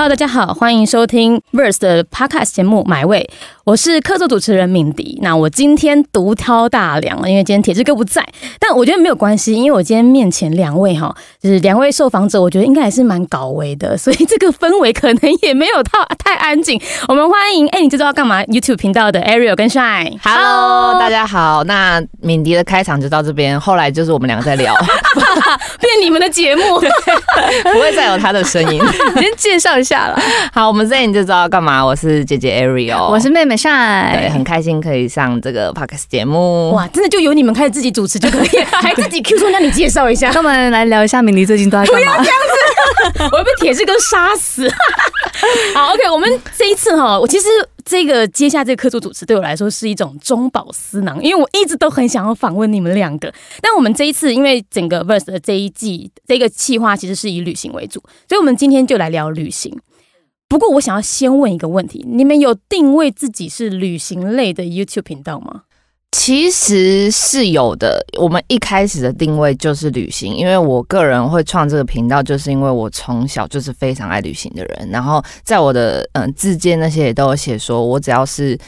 Hello，大家好，欢迎收听 Verse 的 Podcast 节目《买位》，我是客座主持人敏迪。那我今天独挑大梁，因为今天铁志哥不在，但我觉得没有关系，因为我今天面前两位哈，就是两位受访者，我觉得应该还是蛮搞维的，所以这个氛围可能也没有太太安静。我们欢迎，哎、你知道要干嘛？YouTube 频道的 Ariel 跟 Shine。Hello，大家好。那敏迪的开场就到这边，后来就是我们两个在聊，变你们的节目，不会再有他的声音。先介绍一下了，好，我们这你就知道干嘛。我是姐姐 Ariel，我是妹妹晒，对，很开心可以上这个 podcast 节目。哇，真的就由你们开始自己主持就可以了，还自己 Q 说，那你介绍一下。那我们来聊一下明迪最近都在干嘛？我要被铁志哥杀死。好，OK，我们这一次哈，我其实这个接下这个客座主持对我来说是一种中饱私囊，因为我一直都很想要访问你们两个。但我们这一次因为整个 Verse 的这一季这个计划其实是以旅行为主，所以我们今天就来聊旅行。不过我想要先问一个问题：你们有定位自己是旅行类的 YouTube 频道吗？其实是有的。我们一开始的定位就是旅行，因为我个人会创这个频道，就是因为我从小就是非常爱旅行的人。然后在我的嗯、呃自荐那些也都有写说，我只要是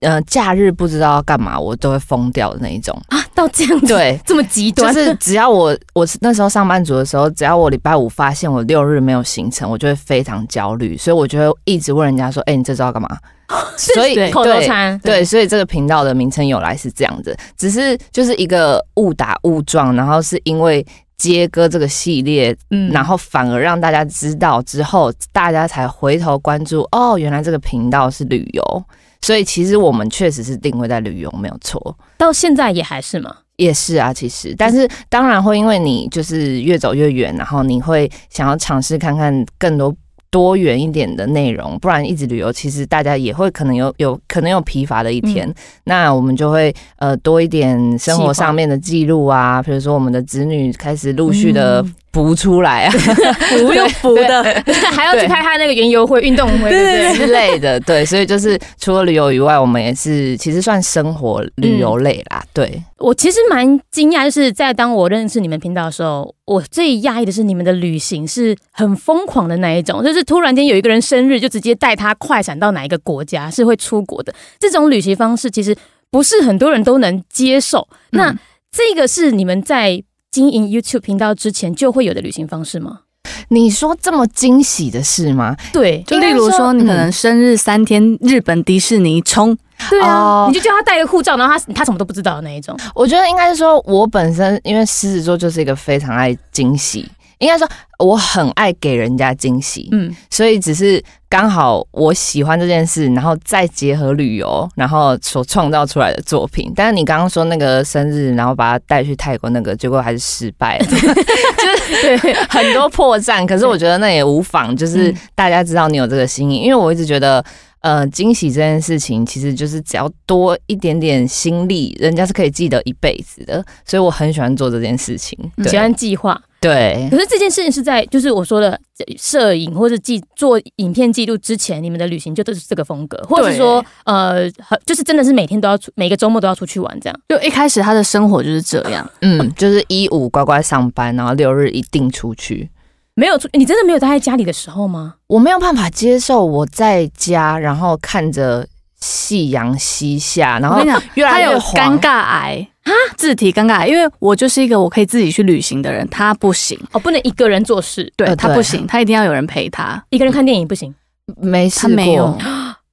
呃假日不知道要干嘛，我都会疯掉的那一种。啊，到这样子，对，这么极端就，是只要我我是那时候上班族的时候，只要我礼拜五发现我六日没有行程，我就会非常焦虑，所以我就会一直问人家说：“哎、你这周要干嘛？” 所以对口头禅，对，所以这个频道的名称由来是这样子，只是就是一个误打误撞，然后是因为接歌这个系列，嗯然后反而让大家知道之后，大家才回头关注哦，原来这个频道是旅游，所以其实我们确实是定位在旅游，没有错。到现在也还是吗？也是啊，其实，但是当然会因为你就是越走越远，然后你会想要尝试看看更多多元一点的内容，不然一直旅游，其实大家也会可能有有可能有疲乏的一天。那我们就会呃多一点生活上面的记录啊，比如说我们的子女开始陆续的浮出来啊、浮又浮的，还要去拍他那个园游会、运动会？之类的，对，所以就是除了旅游以外，我们也是其实算生活旅游类啦，对。我其实蛮惊讶，就是在当我认识你们频道的时候，我最讶异的是你们的旅行是很疯狂的那一种，就是突然间有一个人生日，就直接带他快闪到哪一个国家，是会出国的。这种旅行方式其实不是很多人都能接受。那嗯这个是你们在经营 YouTube 频道之前就会有的旅行方式吗？你说这么惊喜的事吗？对，就例如说说，你可能生日三天，日本迪士尼冲，对啊，哦你就叫他带个护照，然后他他什么都不知道的那一种。我觉得应该是说，我本身因为狮子座就是一个非常爱惊喜，应该说我很爱给人家惊喜，嗯，所以只是刚好我喜欢这件事，然后再结合旅游，然后所创造出来的作品。但是你刚刚说那个生日，然后把他带去泰国那个，结果还是失败了，就是对很多破绽。可是我觉得那也无妨，就是嗯大家知道你有这个心意，因为我一直觉得。呃，惊喜这件事情，其实就是只要多一点点心力，人家是可以记得一辈子的。所以我很喜欢做这件事情。喜欢计划，对，可是这件事情是在就是我说的摄影或者记做影片记录之前，你们的旅行就都是这个风格，或者是说呃，很就是真的是每天都要出，每个周末都要出去玩这样。就一开始他的生活就是这样。嗯，就是一五乖乖上班，然后六日一定出去。没有出，你真的没有待在家里的时候吗？我没有办法接受我在家，然后看着夕阳西下，然后他有尴尬癌啊，字体尴尬癌，因为我就是一个我可以自己去旅行的人，他不行，哦，不能一个人做事，对他不行，他一定要有人陪他。一个人看电影不行。没试他没有过。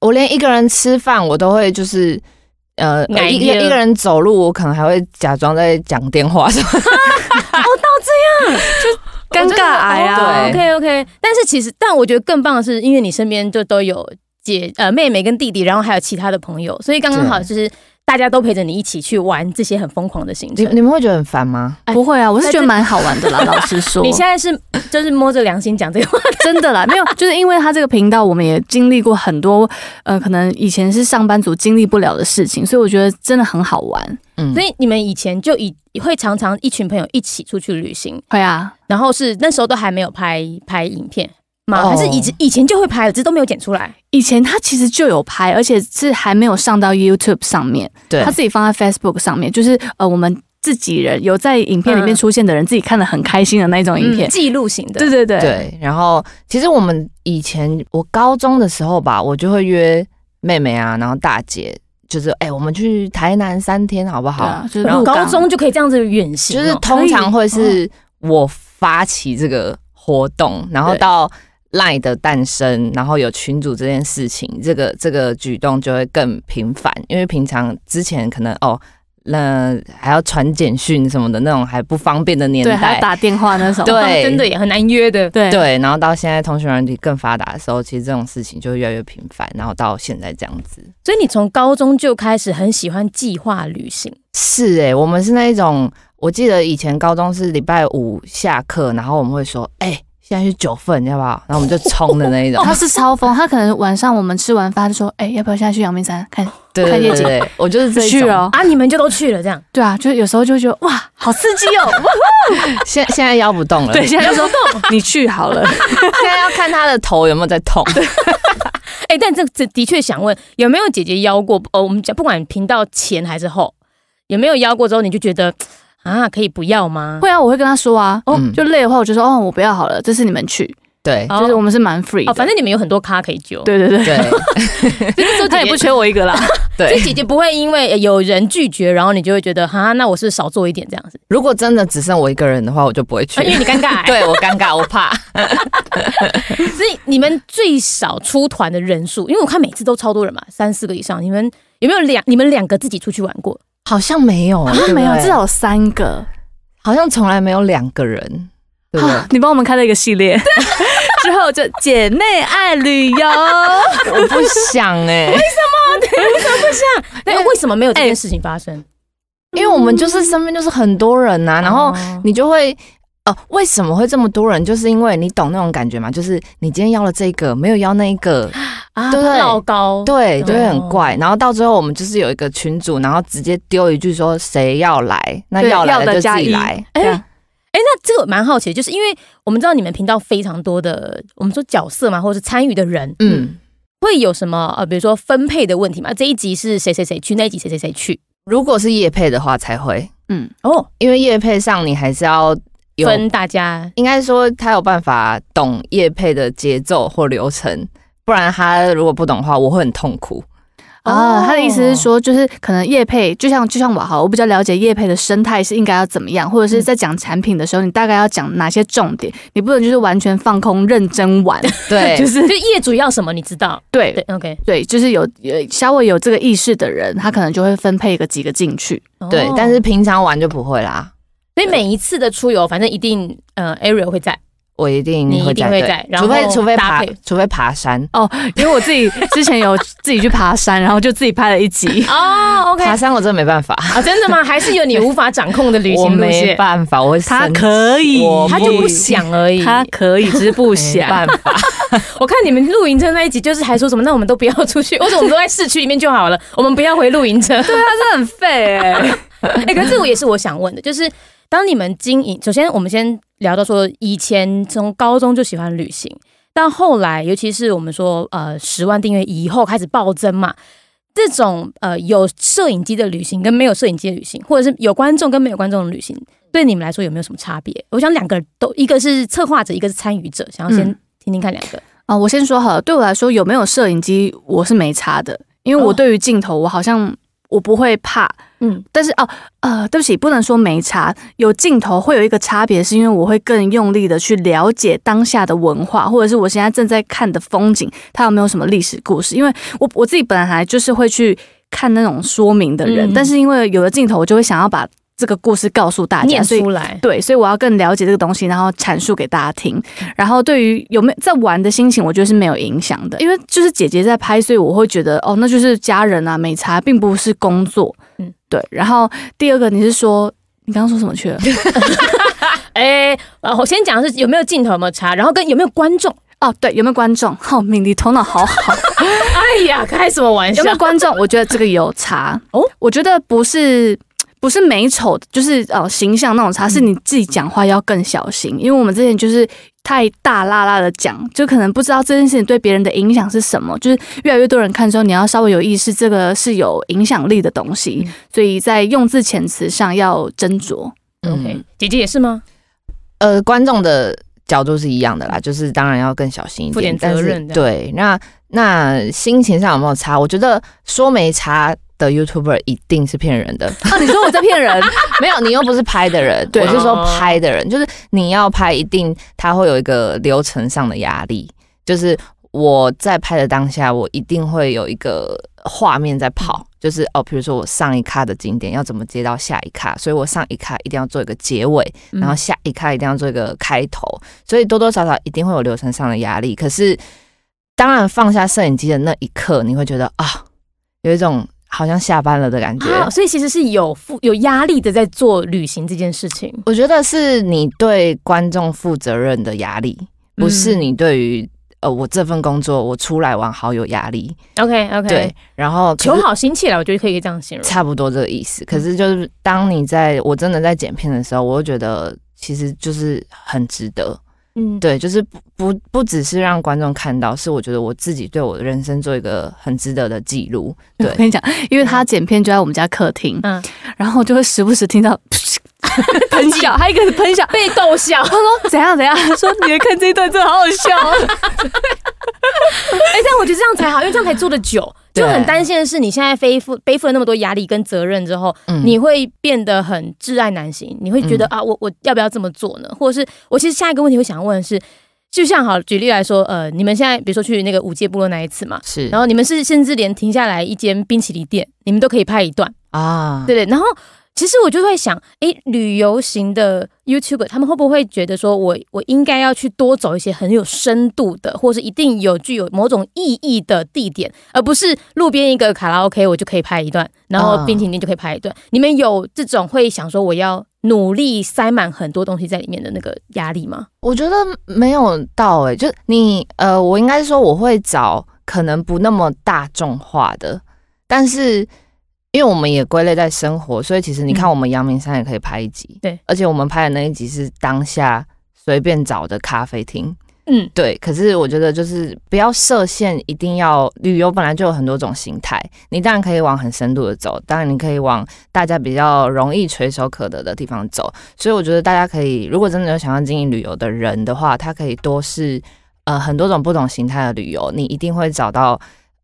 我连一个人吃饭我都会就是。呃，一个一个人走路，我可能还会假装在讲电话什么的。尴尬癌啊，对 OK OK，但是其实，但我觉得更棒的是，因为你身边就都有姐呃妹妹跟弟弟，然后还有其他的朋友，所以刚刚好就是大家都陪着你一起去玩这些很疯狂的行你程。你们会觉得很烦吗？哎不会啊，我是觉得蛮好玩的啦。老实说，你现在是就是摸着良心讲这个话，真的啦，没有，就是因为他这个频道，我们也经历过很多，呃，可能以前是上班族经历不了的事情，所以我觉得真的很好玩。嗯所以你们以前就以会常常一群朋友一起出去旅行，会啊，然后是那时候都还没有拍拍影片吗？哦还是以前以前就会拍了，只是都没有剪出来？以前他其实就有拍，而且是还没有上到 YouTube 上面，对他自己放在 Facebook 上面，就是呃，我们自己人有在影片里面嗯出现的人，自己看的很开心的那种影片。嗯记录型的，对对对，对，然后其实我们以前我高中的时候吧，我就会约妹妹啊，然后大姐，就是哎、我们去台南三天好不好？啊，就是然后高中就可以这样子远行哦，就是通常会是我发起这个活动，然后到 LINE 的诞生，然后有群主这件事情，这个这个举动就会更频繁，因为平常之前可能哦。那还要传简讯什么的那种还不方便的年对，还要代，打电话那种。对 真的也很难约的。对对，然后到现在通讯软体更发达的时候，其实这种事情就会越来越频繁，然后到现在这样子。所以你从高中就开始很喜欢计划旅行，是哎、我们是那一种，我记得以前高中是礼拜五下课，然后我们会说，哎、现在是九份要不要？然后我们就冲的那一种。他是超疯，他可能晚上我们吃完饭就说：“哎、要不要现在去阳明山看对对看夜景对对，我就是这一种。去哦啊，你们就都去了这样？”对啊，就有时候就会觉得哇，好刺激哦。现现在腰不动了，对，现在腰不动你去好了。现在要看他的头有没有在痛。哎、但这这的确想问，有没有姐姐腰过？哦，我们讲不管频道前还是后，有没有腰过之后，你就觉得啊，可以不要吗？会啊，我会跟他说啊。哦，嗯就累的话，我就说哦，我不要好了，这次你们去。对哦就是我们是蛮 free 的。哦，反正你们有很多咖可以揪。对对对，对 那时候他也不缺我一个啦。所以对，姐姐不会因为有人拒绝，然后你就会觉得哈，那我是少做一点这样子，如果真的只剩我一个人的话，我就不会去啊，因为你尴尬、欸。对我尴尬，我怕。所以你们最少出团的人数，因为我看每次都超多人嘛，三四个以上。你们有没有两？你们两个自己出去玩过？好像没有，啊对不对没有，至少有三个。好像从来没有两个人，对不对？你帮我们开了一个系列，之后就姐妹爱旅游。我不想哎、为什么？为什么不想 那为什么没有这件事情发生？因为我们就是身边就是很多人呐、然后哦你就会。哦，为什么会这么多人？就是因为你懂那种感觉嘛，就是你今天要了这个，没有要那一个，啊，对。老高，对，就会哦很怪。然后到最后，我们就是有一个群主，然后直接丢一句说谁要来，那要来的的就自己来。哎哎，那这个我蛮好奇的，就是因为我们知道你们频道非常多的，我们说角色嘛，或者是参与的人，嗯，会有什么呃，比如说分配的问题嘛？这一集是谁谁谁去，那一集谁谁谁去？如果是夜配的话才会，嗯，哦，因为夜配上你还是要有，分大家。应该说他有办法懂夜配的节奏或流程，不然他如果不懂的话，我会很痛苦。啊，哦他的意思是说，就是可能叶配，就像就像我好，我比较了解叶配的生态是应该要怎么样，或者是在讲产品的时候，你大概要讲哪些重点，你不能就是完全放空认真玩，对，就是就业主要什么，你知道？对对，OK，对，就是有有稍微有这个意识的人，他可能就会分配个几个进去。对哦，但是平常玩就不会啦。所以每一次的出游，反正一定呃，Ariel 会在，我一定你一定会在，除非除非爬，除非爬山哦，因为我自己之前有 自己去爬山，然后就自己拍了一集。哦，OK，爬山我真的没办法，啊，真的吗？还是有你无法掌控的旅我没行路线？办法，我会他可以他就不想而已。他可以，只是不想。办法。我看你们露营车那一集，就是还说什么，那我们都不要出去，或者我们都在市区里面就好了，我们不要回露营车。对，他是很废哎、哎、可是这个也是我想问的，就是当你们经营，首先我们先聊到说，以前从高中就喜欢旅行，但后来，尤其是我们说呃十万订阅以后开始暴增嘛。这种呃有摄影机的旅行跟没有摄影机的旅行，或者是有观众跟没有观众的旅行，对你们来说有没有什么差别？我想两个都，一个是策划者，一个是参与者，想要先嗯听听看两个。啊、我先说好了，对我来说有没有摄影机我是没差的，因为我哦对于镜头我好像我不会怕，嗯，但是哦呃，对不起，不能说没差，有镜头会有一个差别，是因为我会更用力的去了解当下的文化，或者是我现在正在看的风景，它有没有什么历史故事？因为我我自己本来就是会去看那种说明的人，嗯但是因为有了镜头，我就会想要把这个故事告诉大家，出来，对，所以我要更了解这个东西，然后阐述给大家听。然后对于有没有在玩的心情，我觉得是没有影响的，因为就是姐姐在拍，所以我会觉得哦，那就是家人啊，美茶并不是工作。嗯嗯，对。然后第二个你是说，你刚刚说什么去了？哎、呃我先讲的是有没有镜头有没有差，然后跟有没有观众。哦，对，有没有观众？哦，敏迪头脑好好。哎呀，开什么玩笑有没？有观众？我觉得这个有差哦哦。我觉得不是不是美丑，就是呃形象那种差，是你自己讲话要更小心，因为我们之前就是。太大啦啦的讲，就可能不知道这件事情对别人的影响是什么。就是越来越多人看之后，你要稍微有意识，这个是有影响力的东西，嗯所以在用字遣词上要斟酌。OK，嗯姐姐也是吗？呃，观众的角度是一样的啦，就是当然要更小心一负点点，但是责任对，那那心情上有没有差？我觉得说没差的 YouTuber 一定是骗人的。啊，你说我在骗人？没有，你又不是拍的人，我是说哦拍的人，就是你要拍，一定他会有一个流程上的压力，就是我在拍的当下，我一定会有一个画面在跑，就是哦，比如说我上一卡的景点要怎么接到下一卡，所以我上一卡一定要做一个结尾，嗯。然后下一卡一定要做一个开头，所以多多少少一定会有流程上的压力。可是，当然放下摄影机的那一刻，你会觉得啊，有一种好像下班了的感觉。啊，所以其实是有负有压力的在做旅行这件事情。我觉得是你对观众负责任的压力，不是嗯你对于、呃我这份工作我出来玩好有压力。OK OK，对，，然后求好心切了，我觉得可以这样形容。差不多这个意思。可是就是当你在我真的在剪片的时候，我会觉得其实就是很值得。嗯，对，就是不不不只是让观众看到，是我觉得我自己对我的人生做一个很值得的记录。对我跟你讲，因为他剪片就在我们家客厅，嗯，然后就会时不时听到 喷笑，还有一个是喷笑。被逗笑。他说怎样怎样？他说你看这一段真的好好笑。哎、但我觉得这样才好，因为这样才做的久。就很担心的是，你现在背负背负了那么多压力跟责任之后，嗯你会变得很挚爱难行。你会觉得、嗯啊，我我要不要这么做呢？或者是我其实下一个问题会想问的是，就像好举例来说，呃，你们现在比如说去那个五界部落那一次嘛，是，然后你们是甚至连停下来一间冰淇淋店，你们都可以拍一段，啊，对对。然后其实我就会想，诶，旅游型的 YouTuber 他们会不会觉得说我我应该要去多走一些很有深度的，或是一定有具有某种意义的地点，而不是路边一个卡拉 OK 我就可以拍一段，然后啊冰淇淋就可以拍一段。你们有这种会想说我要努力塞满很多东西在里面的那个压力吗？我觉得没有到诶、就你呃，我应该是说我会找可能不那么大众化的，但是因为我们也归类在生活，所以其实你看嗯我们阳明山也可以拍一集，对，而且我们拍的那一集是当下随便找的咖啡厅，嗯，对。可是我觉得就是不要设限，一定要旅游本来就有很多种形态，你当然可以往很深度的走，当然你可以往大家比较容易垂手可得的地方走。所以我觉得大家可以，如果真的有想要经营旅游的人的话，他可以多试呃很多种不同形态的旅游，你一定会找到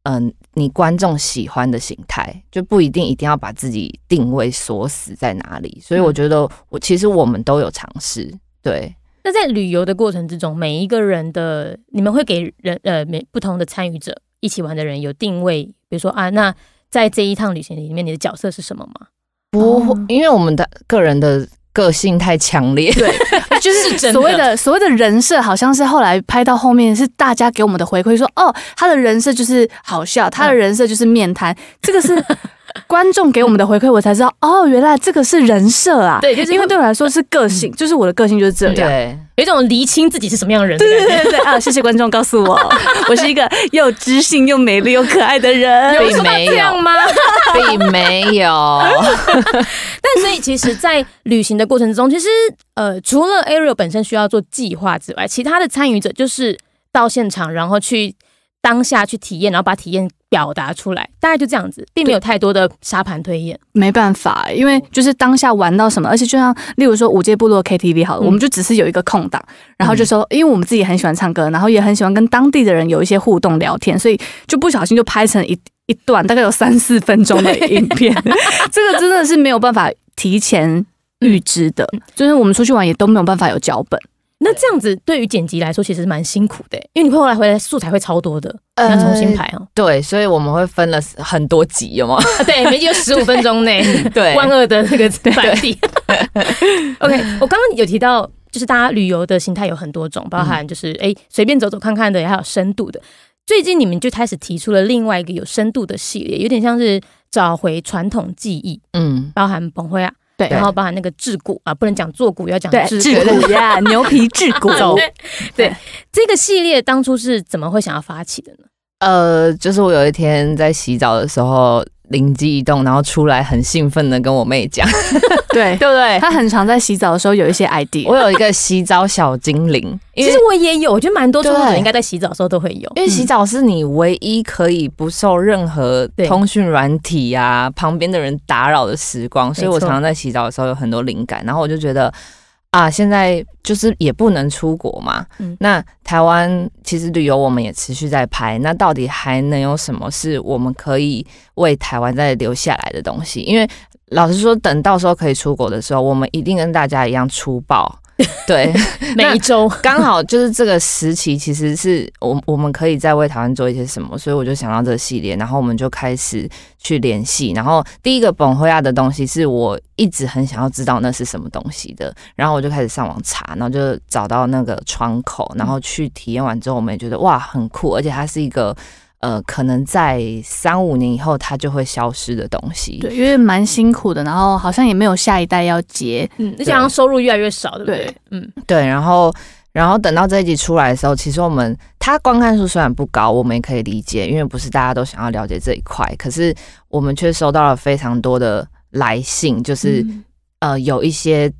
嗯、你观众喜欢的形态，就不一定一定要把自己定位锁死在哪里。所以我觉得我其实我们都有尝试，对。那在旅游的过程之中，每一个人的你们会给人呃每不同的参与者一起玩的人有定位，比如说啊，那在这一趟旅行里面，你的角色是什么吗？不因为我们的个人的个性太强烈，对，就是所谓的所谓的人设，好像是后来拍到后面是大家给我们的回馈说，哦，他的人设就是好笑，他的人设就是面瘫，这个是 观众给我们的回馈，我才知道，哦，原来这个是人设啊。对，就是因为对我来说是个性，就是我的个性就是这样。对，有一种厘清自己是什么样的人的对。对对对啊！谢谢观众告诉我，我是一个又知性又美丽又可爱的人。有这样吗？并没有。但所以其实，在旅行的过程之中，其实呃，除了 Ariel 本身需要做计划之外，其他的参与者就是到现场，然后去当下去体验，然后把体验表达出来，大概就这样子，并没有太多的沙盘推演。没办法，因为就是当下玩到什么，而且就像例如说五阶部落 KTV 好了，嗯。我们就只是有一个空档，然后就说，因为我们自己很喜欢唱歌，然后也很喜欢跟当地的人有一些互动聊天，所以就不小心就拍成一一段大概有三四分钟的影片，这个真的是没有办法提前预知的，就是我们出去玩也都没有办法有脚本。那那这样子对于剪辑来说，其实蛮辛苦的，因为你会后来回来素材会超多的，呃要重新排哦。对，所以我们会分了很多集，有吗？啊，对，每集有十五分钟内，对万恶的那个版地。OK，我刚刚有提到，就是大家旅游的形态有很多种，包含就是哎随便走走看看的，也还有深度的。最近你们就开始提出了另外一个有深度的系列，有点像是找回传统技艺，嗯，包含崩灰啊，对然后包含那个制骨啊，不能讲坐骨，要讲制骨 呀，牛皮制骨。对这个系列当初是怎么会想要发起的呢？呃，就是我有一天在洗澡的时候灵机一动，然后出来很兴奋的跟我妹讲，对，对不对？她很常在洗澡的时候有一些 idea。我有一个洗澡小精灵，其实我也有，我觉得蛮多创作者对应该在洗澡的时候都会有。因为洗澡是你唯一可以不受任何通讯软体啊、旁边的人打扰的时光，所以我常常在洗澡的时候有很多灵感，然后我就觉得啊，现在就是也不能出国嘛，嗯那台湾其实旅游我们也持续在拍，那到底还能有什么是我们可以为台湾再留下来的东西？因为老实说，等到时候可以出国的时候，我们一定跟大家一样粗暴。对，每一周 刚好就是这个时期，其实是我我们可以再为台湾做一些什么，所以我就想到这个系列，然后我们就开始去联系。然后第一个本灰亚的东西是我一直很想要知道那是什么东西的，然后我就开始上网查，然后就找到那个窗口，然后去体验完之后，我们也觉得哇很酷，而且它是一个呃可能在三五年以后它就会消失的东西。对，因为蛮辛苦的，然后好像也没有下一代要接。嗯，而且好像收入越来越少，对不对对？嗯，对，然后然后等到这一集出来的时候，其实我们它观看数虽然不高，我们也可以理解，因为不是大家都想要了解这一块，可是我们却收到了非常多的来信，就是、嗯呃有一些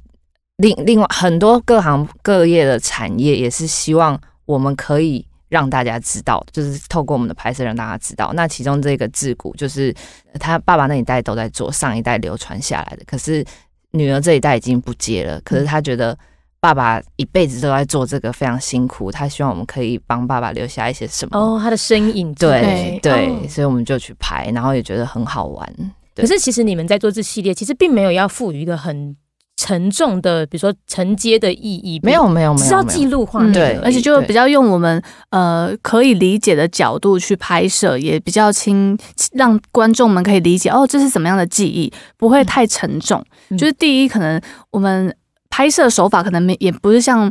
另另外很多各行各业的产业也是希望我们可以。让大家知道，就是透过我们的拍摄让大家知道。那其中这个自古就是呃他爸爸那一代都在做，上一代流传下来的，可是女儿这一代已经不接了。可是他觉得爸爸一辈子都在做这个，非常辛苦。他希望我们可以帮爸爸留下一些什么。哦，他的身影对对，哦所以我们就去拍，然后也觉得很好玩。可是其实你们在做这系列，其实并没有要赋予一个很沉重的，比如说承接的意义，没有没有没有是要记录画面嗯对而且就比较用我们呃可以理解的角度去拍摄，也比较轻，让观众们可以理解哦，这是怎么样的记忆，不会太沉重。嗯。就是第一，可能我们拍摄手法可能没也不是像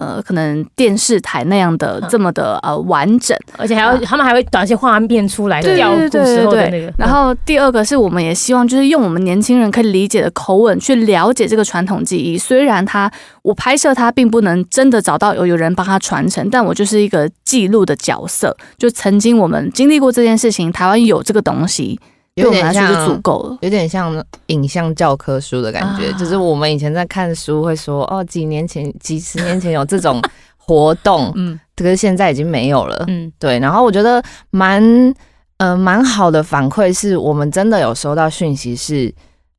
呃可能电视台那样的嗯这么的呃完整。而且还要他们还会短一些画面出来，对调古对对时候的对那个。然后第二个是我们也希望就是用我们年轻人可以理解的口吻去了解这个传统技艺。虽然它我拍摄它并不能真的找到有有人帮他传承，但我就是一个记录的角色。就曾经我们经历过这件事情，台湾有这个东西，对有点说就足。够了。有点像影像教科书的感觉，啊就是我们以前在看书会说，哦，几年前、几十年前有这种活动，嗯可是现在已经没有了。嗯对，然后我觉得蛮呃蛮好的反馈是我们真的有收到讯息，是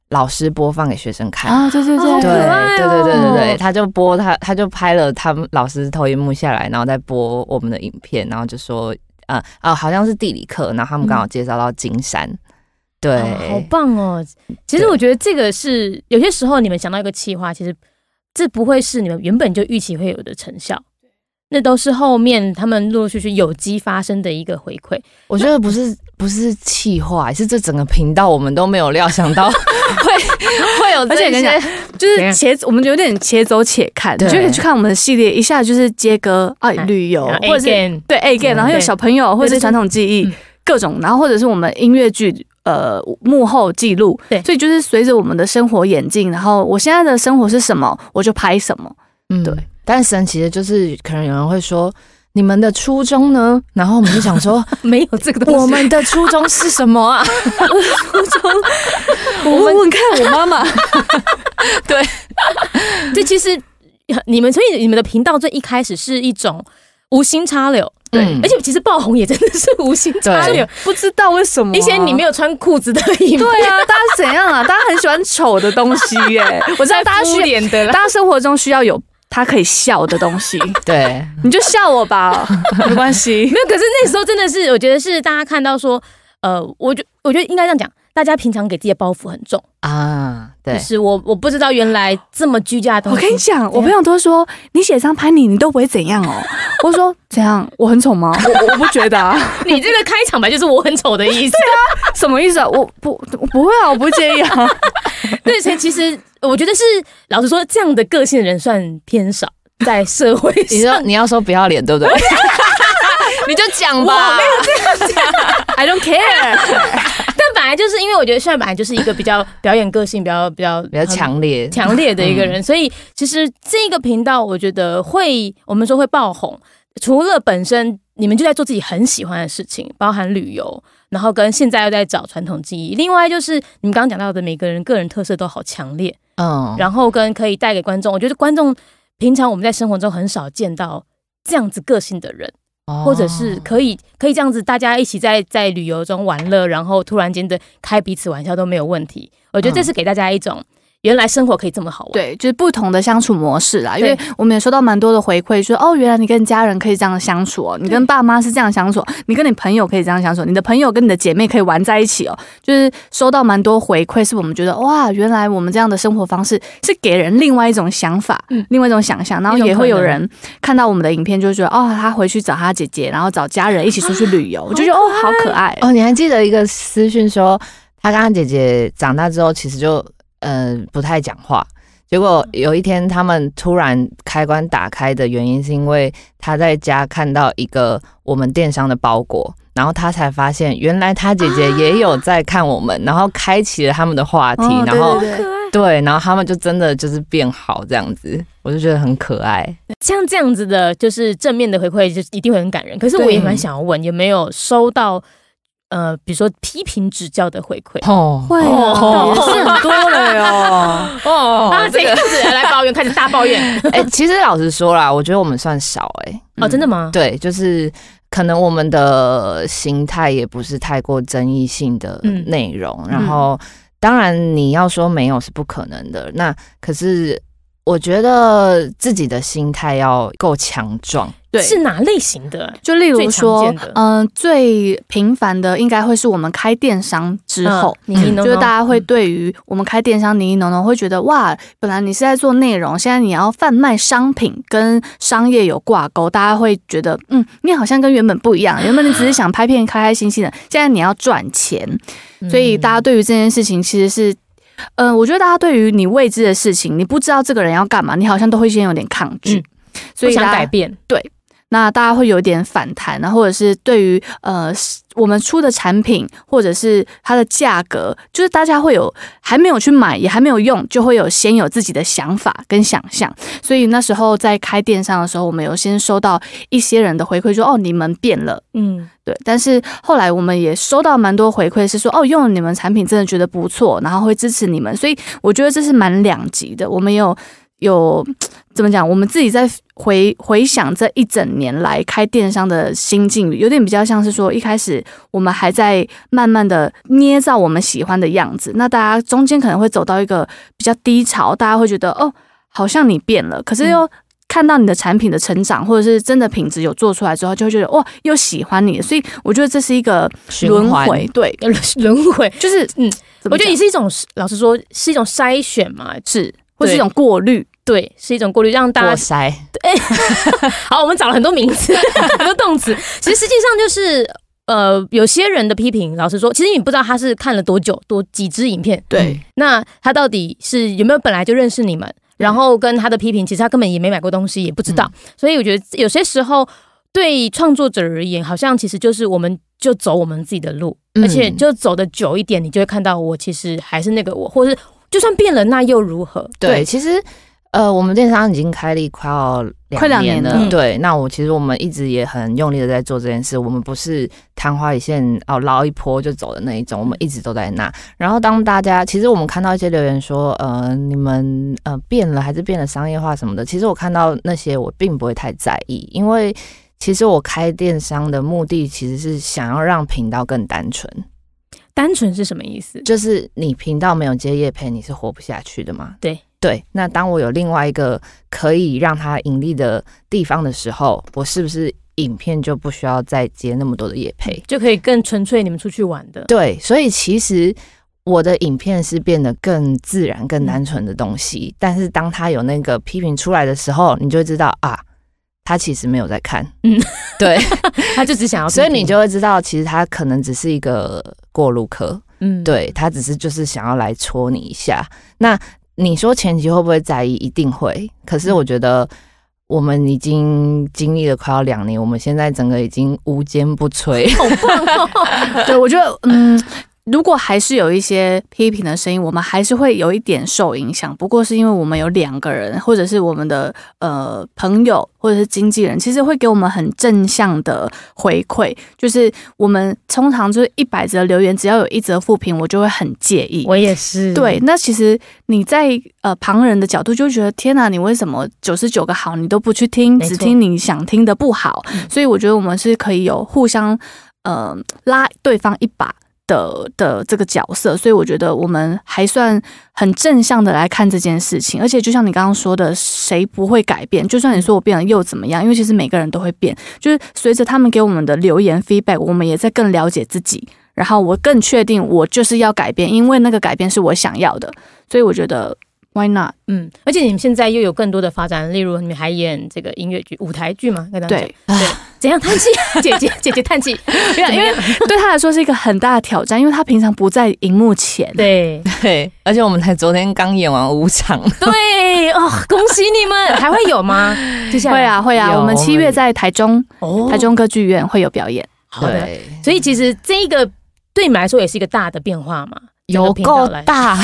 老师播放给学生看。啊，对对对对对对对对，哦他就播他他就拍了他们老师投影幕下来，然后再播我们的影片，然后就说呃啊好像是地理课，然后他们刚好介绍到金山，对，哦好棒哦！其实我觉得这个是有些时候你们想到一个企划，其实这不会是你们原本就预期会有的成效，那都是后面他们陆陆续续有机发生的一个回馈。我觉得不是不是气话，是这整个频道我们都没有料想到 会会有而且讲，就是且我们有点且走且看，就可以去看我们的系列，一下就是接歌啊、嗯旅游或者是 again 对 A game，然后有小朋友或者是传统技艺嗯各种，然后或者是我们音乐剧呃幕后记录，对所以就是随着我们的生活演进，然后我现在的生活是什么，我就拍什么。嗯对。但神奇的就是，可能有人会说。你们的初衷呢？然后我们就想说，没有这个东西，我们的初衷是什么啊？初衷 我问问看我妈妈，对这其实你们所以你们的频道最一开始是一种无心插柳，对。而且其实爆红也真的是无心插柳，不知道为什么、一些你没有。穿裤子的影片，对啊，大家怎样啊？大家很喜欢丑的东西耶、我知道大家需要，脸的。大家生活中需要有他可以笑的东西，对，你就笑我吧，没关系。没。有，可是那时候真的是，我觉得是大家看到说，呃，我觉我觉得应该这样讲，大家平常给自己的包袱很重，啊，对就，是我我不知道原来这么居家的东我。跟你讲，我朋友都说你写张拍你，你都不会怎样哦。我说怎样？我很丑吗？我我不觉得啊，你这个开场白就是我很丑的意思啊。什么意思啊？我不我不会啊，我不介意啊。对，所以其实我觉得是老实说，这样的个性的人算偏少，在社会你说。你要说不要脸，对不对？你就讲吧。I don't care。但本来就是因为我觉得帅本来就是一个比较 表演个性比较比较比较强烈，强烈的一个人，所以其实这个频道我觉得会我们说会爆红，除了本身你们就在做自己很喜欢的事情，包含旅游，然后跟现在又在找传统技艺，另外就是你们刚刚讲到的每个人个人特色都好强烈，嗯，然后跟可以带给观众，我觉得观众平常我们在生活中很少见到这样子个性的人。后或者是可以可以这样子，大家一起在在旅游中玩乐，然后突然间的开彼此玩笑都没有问题。我觉得这是给大家一种、原来生活可以这么好玩。对，就是不同的相处模式啦。因为我们也收到蛮多的回馈，说哦，原来你跟家人可以这样相处哦，你跟爸妈是这样相处，你跟你朋友可以这样相处，你的朋友跟你的姐妹可以玩在一起哦。就是收到蛮多回馈，是我们觉得哇，原来我们这样的生活方式是给人另外一种想法，嗯另外一种想象，然后也会有人看到我们的影片，就觉得哦，他回去找他姐姐，然后找家人一起出去旅游，我就觉得哦，好可爱哦。哦，你还记得一个私讯说，他跟他姐姐长大之后，其实就呃不太讲话。结果有一天，他们突然开关打开的原因，是因为他在家看到一个我们电商的包裹，然后他才发现，原来他姐姐也有在看我们，然后开启了他们的话题，哦然后。对，然后他们就真的就是变好这样子，我就觉得很可爱。像这样子的，就是正面的回馈，就一定会很感人。可是我也蛮想要问，有没有收到呃，比如说批评指教的回馈？哦，会哦啊，也是很多了哟。哦啊，这样子来抱怨，开始大抱怨 哎、其实老实说啦，我觉得我们算少哎、哦，真的吗？对，就是可能我们的形态也不是太过争议性的嗯内容，然后当然你要说没有是不可能的，那可是我觉得自己的心态要够强壮。对，是哪类型的？就例如说嗯、最频繁的应该会是我们开电商之后。嗯，你就是大家会对于我们开电商你一农农会觉得哇，本来你是在做内容，现在你要贩卖商品，跟商业有挂钩，大家会觉得嗯，你好像跟原本不一样。原本你只是想拍片开开心心的，现在你要赚钱，嗯所以大家对于这件事情其实是。嗯、我觉得大家对于你未知的事情，你不知道这个人要干嘛，你好像都会先有点抗拒，嗯所以想改变。那大家会有点反弹，然后或者是对于呃我们出的产品或者是它的价格，就是大家会有还没有去买，也还没有用，就会有先有自己的想法跟想象。所以那时候在开电商的时候，我们有先收到一些人的回馈说，哦，你们变了。嗯，对，但是后来我们也收到蛮多回馈，是说哦，用了你们产品真的觉得不错，然后会支持你们，所以我觉得这是蛮两极的。我们也有有怎么讲？我们自己在回回想这一整年来开电商的心境，有点比较像是说，一开始我们还在慢慢的捏造我们喜欢的样子，那大家中间可能会走到一个比较低潮，大家会觉得哦，好像你变了，可是又。看到你的产品的成长，或者是真的品质有做出来之后，就会觉得哇，又喜欢你，所以我觉得这是一个轮回，对，轮回，就是嗯嗯，我觉得也是一种，老实说，是一种筛选嘛。是，或是一种过滤，对，是一种过滤，让大过家对，好。我们找了很多名词，很多动词。其实实际上就是，呃，有些人的批评，老实说，其实你不知道他是看了多久，多几支影片，对，那他到底是有没有本来就认识你们，然后跟他的批评，其实他根本也没买过东西，也不知道。所以我觉得有些时候对创作者而言，好像其实就是我们就走我们自己的路，嗯而且就走的久一点，你就会看到我其实还是那个我，或是就算变了，那又如何？对，对其实呃，我们电商已经开立快要快两年了。年了对，那我其实我们一直也很用力的在做这件事，我们不是昙花一现哦捞一波就走的那一种，我们一直都在那。然后当大家其实我们看到一些留言说，呃，你们呃变了还是变了商业化什么的，其实我看到那些我并不会太在意，因为其实我开电商的目的其实是想要让频道更单纯。单纯是什么意思？就是你频道没有接业配，你是活不下去的嘛？对对。那当我有另外一个可以让它盈利的地方的时候，我是不是影片就不需要再接那么多的业配？就可以更纯粹你们出去玩的。对，所以其实我的影片是变得更自然、更单纯的东西，但是当他有那个批评出来的时候，你就会知道啊，他其实没有在看，嗯嗯，对，他就只想要，所以你就会知道，其实他可能只是一个过路客，嗯，对他只是就是想要来戳你一下。那你说前期会不会在意？一定会。可是我觉得我们已经经历了快要两年，我们现在整个已经无坚不摧。好棒哦，对，我觉得，嗯，如果还是有一些批评的声音，我们还是会有一点受影响。不过是因为我们有两个人，或者是我们的呃朋友，或者是经纪人，其实会给我们很正向的回馈。就是我们通常就是一百则留言，只要有一则负评，我就会很介意。我也是，对，那其实你在呃旁人的角度就觉得，天哪，你为什么九十九个好你都不去听，只听你想听的不好？嗯所以我觉得我们是可以有互相呃拉对方一把。的的这个角色，所以我觉得我们还算很正向的来看这件事情，而且就像你刚刚说的，谁不会改变？就算你说我变了又怎么样？因为其实每个人都会变，就是随着他们给我们的留言 feedback，我们也在更了解自己，然后我更确定我就是要改变，因为那个改变是我想要的，所以我觉得 why not？嗯，而且你们现在又有更多的发展，例如你们还演这个音乐剧、舞台剧嘛？跟大家对，对，怎样叹气？姐姐姐姐叹气，因为因为对他来说是一个很大的挑战，因为他平常不在荧幕前。对对，而且我们才昨天刚演完五场，对哦，恭喜你们！还会有吗？接下来会啊会啊，我们七月在台中哦台中歌剧院会有表演。好的，对，所以其实这一个对你们来说也是一个大的变化嘛，有够大，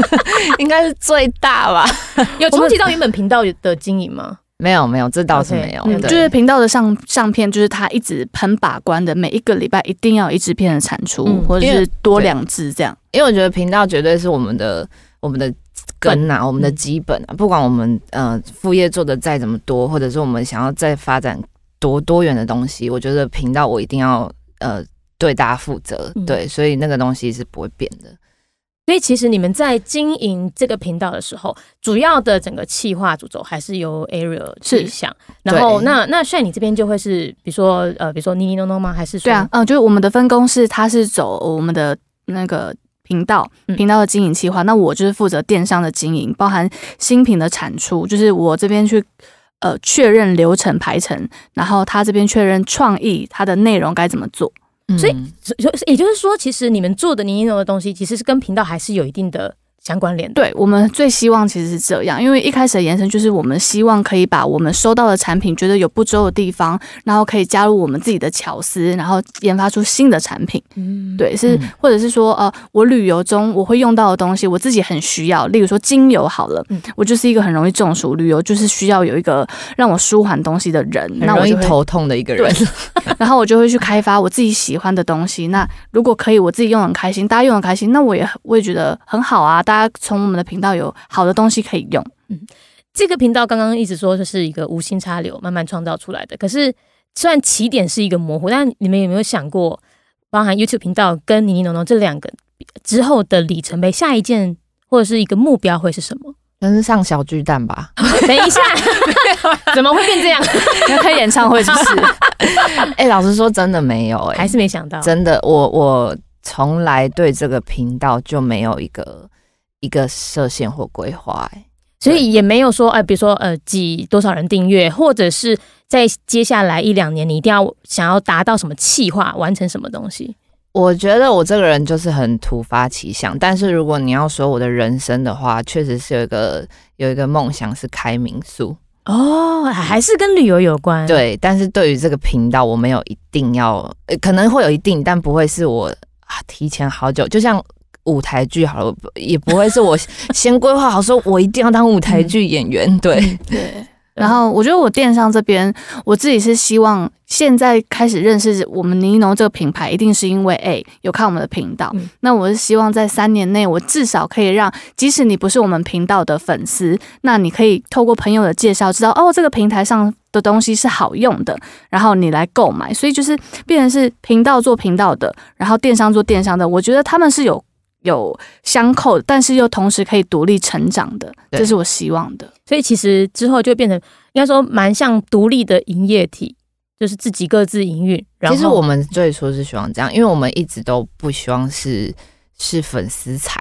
应该是最大吧？有重启到原本频道的经营吗？没有没有，这倒是没有。嗯，就是频道的上上片，就是他一直很把关的，每一个礼拜一定要有一支片的产出，嗯或者是多两支这样。因为我觉得频道绝对是我们的我们的根啊，我们的嗯基本啊。不管我们呃副业做的再怎么多，或者是我们想要再发展多多元的东西，我觉得频道我一定要呃对大家负责。嗯对，所以那个东西是不会变的。所以其实你们在经营这个频道的时候，主要的整个企划主轴还是由 Ariel 去想。然后对那那帅你这边就会是，比如说呃，比如说妮妮弄弄吗？还是说对啊，嗯，就是我们的分工是，他是走我们的那个频道嗯频道的经营计划，那我就是负责电商的经营，包含新品的产出，就是我这边去。呃，确认流程排程，然后他这边确认创意，它的内容该怎么做。所以嗯所也就是说，其实你们做的你应用的东西，其实是跟频道还是有一定的相关联的。对我们最希望其实是这样，因为一开始的延伸就是我们希望可以把我们收到的产品觉得有不周的地方，然后可以加入我们自己的巧思，然后研发出新的产品。嗯，对，是、嗯或者是说呃，我旅游中我会用到的东西，我自己很需要，例如说精油好了，嗯我就是一个很容易中暑，旅游就是需要有一个让我舒缓东西的人，很容易那我就会头痛的一个人。然后我就会去开发我自己喜欢的东西。那如果可以，我自己用很开心，大家用很开心，那我也我也觉得很好啊。大家从我们的频道有好的东西可以用。这个频道刚刚一直说就是一个无心插柳慢慢创造出来的，可是虽然起点是一个模糊，但你们有没有想过，包含 YouTube 频道跟妮妮农农这两个之后的里程碑，下一件或者是一个目标会是什么？真是上小巨蛋吧？等一下，怎么会变这样？要开演唱会是不是？哎、老实说，真的没有哎、还是没想到，真的，我我从来对这个频道就没有一个一个设限或规划哎。所以也没有说，哎、比如说呃，几多少人订阅，或者是在接下来一两年，你一定要想要达到什么企划，完成什么东西。我觉得我这个人就是很突发奇想，但是如果你要说我的人生的话，确实是有一个有一个梦想是开民宿，哦，还是跟旅游有关。，对。但是对于这个频道，我没有一定要，呃可能会有一定，但不会是我啊提前好久，就像舞台剧好了，也不会是我 先规划好说我一定要当舞台剧演员，对。对。然后我觉得我电商这边，我自己是希望现在开始认识我们尼农这个品牌，一定是因为哎有看我们的频道。嗯那我是希望在三年内，我至少可以让，即使你不是我们频道的粉丝，那你可以透过朋友的介绍，知道哦这个平台上的东西是好用的，然后你来购买。所以就是变成是频道做频道的，然后电商做电商的，我觉得他们是有有相扣，但是又同时可以独立成长的，这是我希望的。所以其实之后就变成应该说蛮像独立的营业体，就是自己各自营运。然后其实我们最初是希望这样，因为我们一直都不希望是是粉丝财。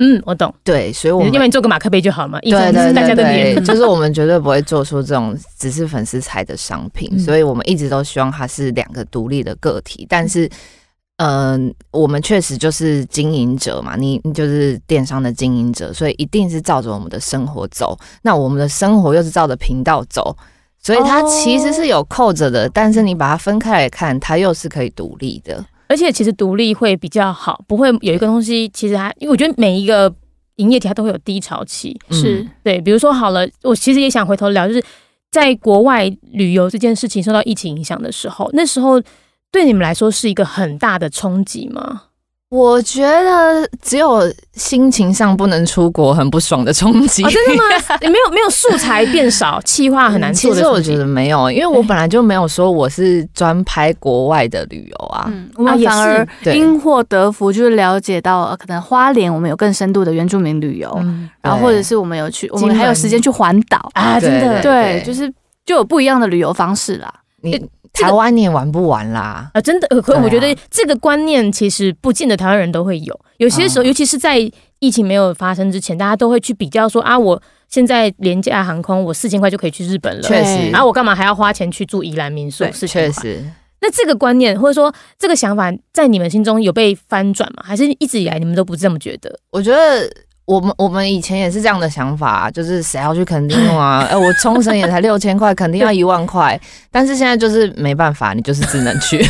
嗯，我懂。对，所以我们因为你做个马克杯就好嘛，一对对直是大家的。就是我们绝对不会做出这种只是粉丝财的商品，嗯所以我们一直都希望它是两个独立的个体。但是，嗯、我们确实就是经营者嘛，你你就是电商的经营者，所以一定是照着我们的生活走。那我们的生活又是照着频道走，所以它其实是有扣着的，但是你把它分开来看，它又是可以独立的。而且其实独立会比较好，不会有一个东西，其实它，因为我觉得每一个营业体它都会有低潮期。是嗯对，比如说好了，我其实也想回头聊，就是在国外旅游这件事情受到疫情影响的时候，那时候对你们来说是一个很大的冲击吗？我觉得只有心情上不能出国，很不爽的冲击。哦，真的吗？你没有没有素材变少，企划很难做。其实我觉得没有，因为我本来就没有说我是专拍国外的旅游啊。嗯，我们反而因祸得福，就是了解到呃可能花莲我们有更深度的原住民旅游，嗯然后或者是我们有去，我们还有时间去环岛，啊，真的对对，就是就有不一样的旅游方式啦。你这个台湾你也玩不完啦。啊，真的，呃可我觉得这个观念其实不见得台湾人都会有。有些时候，嗯尤其是在疫情没有发生之前，大家都会去比较说啊，我现在廉价航空，我四千块就可以去日本了，确实然后我干嘛还要花钱去住宜兰民宿对？四千块。确实，那这个观念或者说这个想法，在你们心中有被翻转吗？还是一直以来你们都不这么觉得？我觉得我们我们以前也是这样的想法、啊，就是谁要去垦丁啊？哎、我冲绳也才六千块，肯定要一万块。但是现在就是没办法，你就是只能去。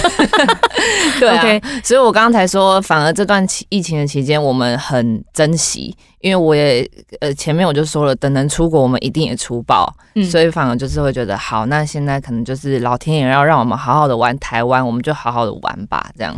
对所以我刚刚才说，反而这段期疫情的期间，我们很珍惜，因为我也呃前面我就说了，等能出国，我们一定也出报，嗯所以反而就是会觉得好，那现在可能就是老天爷要让我们好好的玩台湾，我们就好好的玩吧，这样。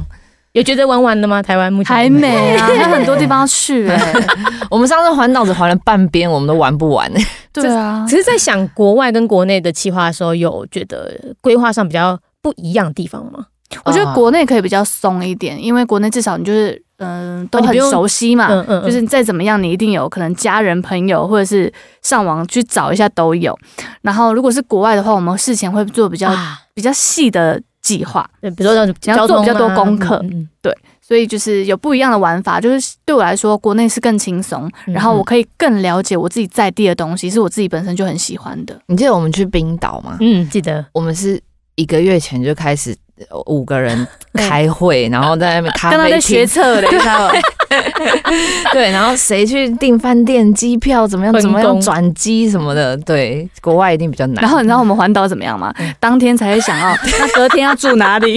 有觉得玩完了吗？台湾目前还没啊，还有很多地方要去哎、我们上次环岛只环了半边，我们都玩不完。对啊，只是在想国外跟国内的企划的时候，有觉得规划上比较不一样的地方吗？我觉得国内可以比较松一点，因为国内至少你就是嗯、都很熟悉嘛，嗯嗯，嗯就是你再怎么样，你一定有可能家人朋友或者是上网去找一下都有。然后如果是国外的话，我们事前会做比较、啊比较细的计划，对，比如说要交通做比较多啊功课嗯嗯所以就是有不一样的玩法。就是对我来说，国内是更轻松，嗯然后我可以更了解我自己在地的东西，是我自己本身就很喜欢的。你记得我们去冰岛吗？嗯，记得我们是一个月前就开始呃五个人 开会，然后在那边咖啡刚刚在学厅，测的，你知道吗？对，然后谁去订饭店、机票怎么样，怎么样工转机什么的，对，国外一定比较难。然后你知道我们环岛怎么样吗？嗯当天才会想要，那隔天要住哪里？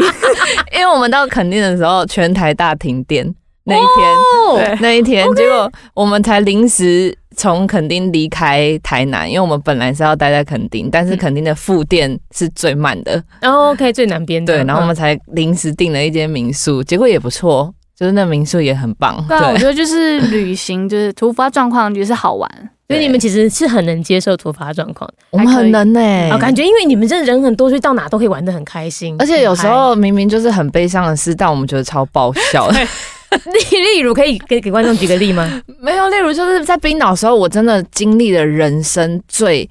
因为我们到垦丁的时候，全台大停电那一天，那一天，结果我们才临时从垦丁离开台南，因为我们本来是要待在垦丁，但是垦丁的复店是最慢的，然后 OK 最南边的，对，然后我们嗯。才临时订了一间民宿，结果也不错，就是那民宿也很棒，对啊，我对觉得就是旅行，就是突发状况就是好玩。所以你们其实是很能接受突发状况，我们很能呢、我感觉因为你们真的人很多，所以到哪都可以玩的很开心，而且有时候明明就是很悲伤的事，但我们觉得超爆笑的。嗨 例例如可以给给观众举个例吗？没有，例如就是在冰岛的时候，我真的经历了人生最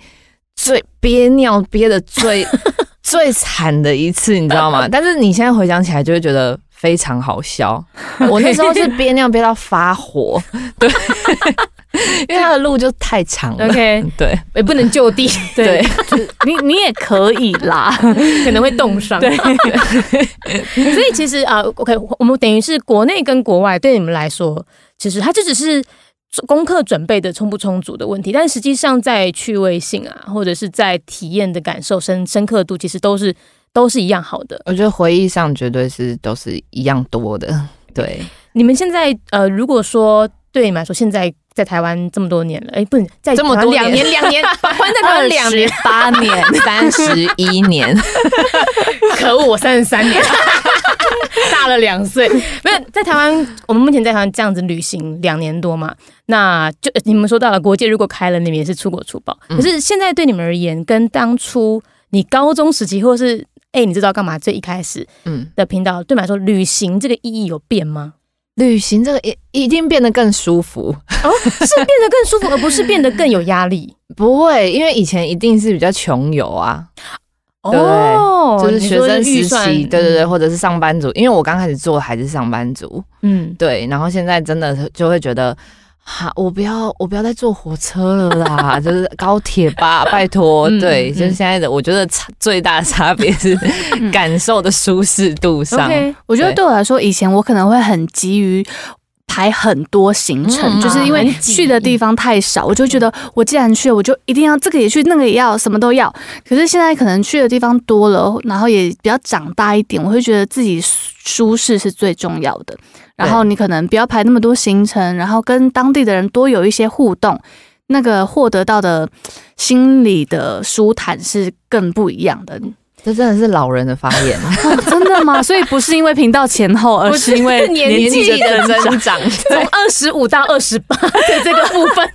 最憋尿憋的最 最惨的一次，你知道吗？但是你现在回想起来，就会觉得非常好笑。我那时候是憋尿憋到发火，对，因为他的路就太长了。OK，对也不能就地，对，就是你你也可以啦，可能会冻伤。对，所以其实啊、o k 我们等于是国内跟国外对你们来说，其实它就只是功课准备的充不充足的问题，但实际上在趣味性啊，或者是在体验的感受深深刻度，其实都是都是一样好的。我觉得回忆上绝对是都是一样多的。对，你们现在呃，如果说对你们来说，现在在台湾这么多年了，哎，不能在这么多年两年，两年，关在台湾两年，八年，三十一年，可恶，我三十三年，大了两岁。没有在台湾，我们目前在台湾这样子旅行两年多嘛，那就你们说到了国界如果开了，你们也是出国出报。嗯。可是现在对你们而言，跟当初你高中时期，或是哎、你知道干嘛最一开始嗯，的频道，对你们来说，旅行这个意义有变吗？旅行这个一一定变得更舒服。哦，是变得更舒服，而不是变得更有压力。不会，因为以前一定是比较穷游啊，对哦，就是学生时期，对对对，嗯或者是上班族，因为我刚开始做还是上班族，嗯，对，然后现在真的就会觉得。哈，我不要，我不要再坐火车了啦，就是高铁吧，拜托。嗯对，嗯就是现在的，我觉得差最大的差别是感受的舒适度上。我觉得对对我来说，以前我可能会很急于排很多行程，嗯就是因为去的地方太少，我就觉得我既然去了，我就一定要这个也去，那个也要，什么都要。可是现在可能去的地方多了，然后也比较长大一点，我会觉得自己舒适是最重要的。然后你可能不要排那么多行程，然后跟当地的人多有一些互动，那个获得到的心理的舒坦是更不一样的。这真的是老人的发言，真的吗？所以不是因为频道前后，而是因为年 年纪纪的的增长。长。从二十五到二十八的这个部分，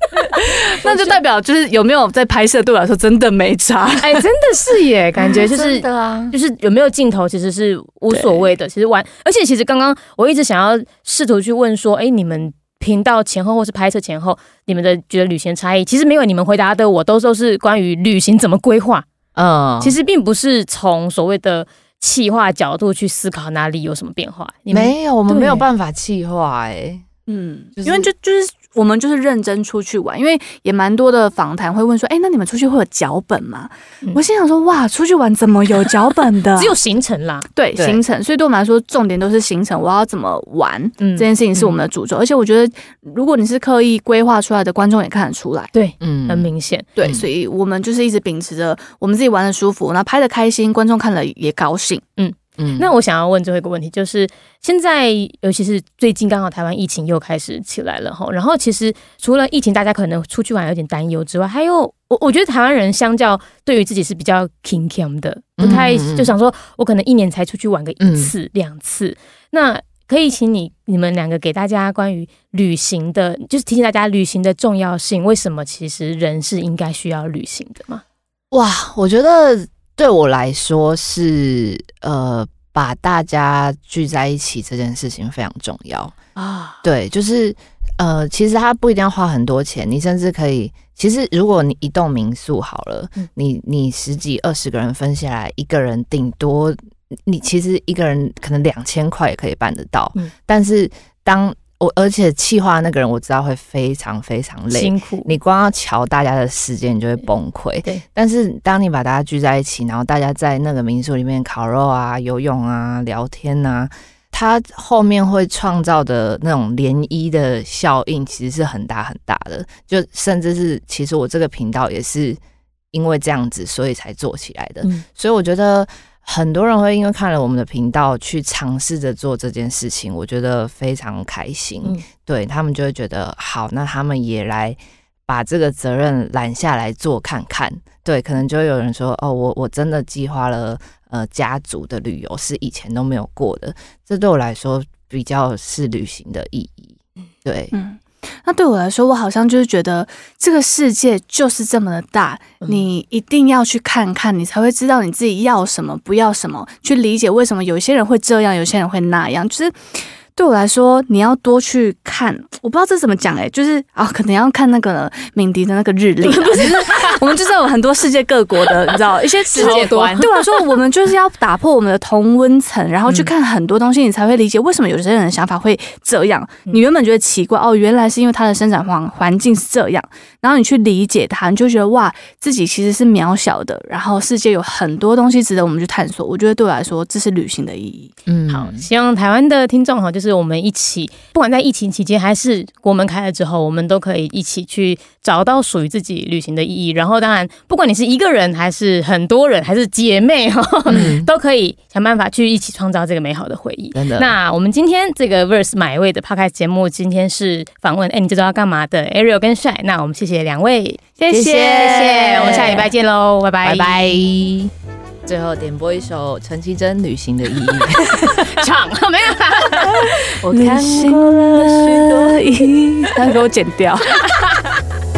那就代表就是有没有在拍摄，对我来说真的没差。哎，真的是耶，感觉就是真的啊，就是有没有镜头其实是无所谓的，其实玩，而且其实刚刚我一直想要试图去问说，哎，你们频道前后或是拍摄前后，你们的觉得旅行差异，其实没有你们回答的，我都都是关于旅行怎么规划，嗯，其实并不是从所谓的企划角度去思考哪里有什么变化，你们没有，我们没有办法气化哎。嗯，就是因为就就是我们就是认真出去玩，因为也蛮多的访谈会问说，哎、那你们出去会有脚本吗？嗯我心想说，哇，出去玩怎么有脚本的？只有行程啦，对对行程，所以对我们来说，重点都是行程，我要怎么玩。嗯这件事情是我们的主轴，而且我觉得，如果你是刻意规划出来的，观众也看得出来。对，嗯很明显，对，嗯所以我们就是一直秉持着我们自己玩的舒服，然后拍的开心，观众看了也高兴。嗯那我想要问最后一个问题，就是现在尤其是最近刚好台湾疫情又开始起来了哈，然后其实除了疫情，大家可能出去玩有点担忧之外，还有我我觉得台湾人相较对于自己是比较 king king 的，不太嗯嗯嗯就想说我可能一年才出去玩个一次两次，那。可以请你你们两个给大家关于旅行的，就是提醒大家旅行的重要性，为什么其实人是应该需要旅行的吗？哇，我觉得对我来说是呃，把大家聚在一起这件事情非常重要。啊，对，就是呃，其实他不一定要花很多钱，你甚至可以，其实如果你一栋民宿好了，嗯你你十几二十个人分下来，一个人顶多你其实一个人可能两千块也可以办得到，嗯但是当我而且企划那个人我知道会非常非常累。辛苦，你光要瞧大家的时间，你就会崩溃。对，但是当你把大家聚在一起，然后大家在那个民宿里面烤肉啊、游泳啊、聊天啊，它后面会创造的那种涟漪的效应，其实是很大很大的。就甚至是，其实我这个频道也是因为这样子，所以才做起来的。嗯所以我觉得很多人会因为看了我们的频道去尝试着做这件事情，我觉得非常开心。嗯对他们就会觉得好，那他们也来把这个责任揽下来做看看。对，可能就会有人说哦，我我真的计划了呃家族的旅游，是以前都没有过的，这对我来说比较是旅行的意义。对，嗯，那对我来说，我好像就是觉得这个世界就是这么的大，嗯你一定要去看看，你才会知道你自己要什么，不要什么，去理解为什么有些人会这样，有些人会那样，就是。对我来说，你要多去看，我不知道这怎么讲哎、就是啊，可能要看那个敏迪的那个日历 我们就是有很多世界各国的，你知道一些世界观 对我来说，我们就是要打破我们的同温层，然后去看很多东西，你才会理解为什么有些人的想法会这样。你原本觉得奇怪哦，原来是因为他的生长环环境是这样，然后你去理解他，你就觉得哇，自己其实是渺小的，然后世界有很多东西值得我们去探索。我觉得对我来说，这是旅行的意义。嗯好，希望台湾的听众哈，就是我们一起，不管在疫情期间还是国门开了之后，我们都可以一起去找到属于自己旅行的意义。然后，当然，不管你是一个人，还是很多人，还是姐妹哈，嗯都可以想办法去一起创造这个美好的回忆。真的那我们今天这个 Verse 买位的 podcast 节目，今天是访问哎，你知道要干嘛的 Ariel 跟 Shy。那我们谢谢两位，谢谢谢谢谢，我们下礼拜见喽，拜拜拜拜。最后点播一首陈绮贞《旅行的意义》。唱 没有啦。我看过了许多意义，他给我剪掉。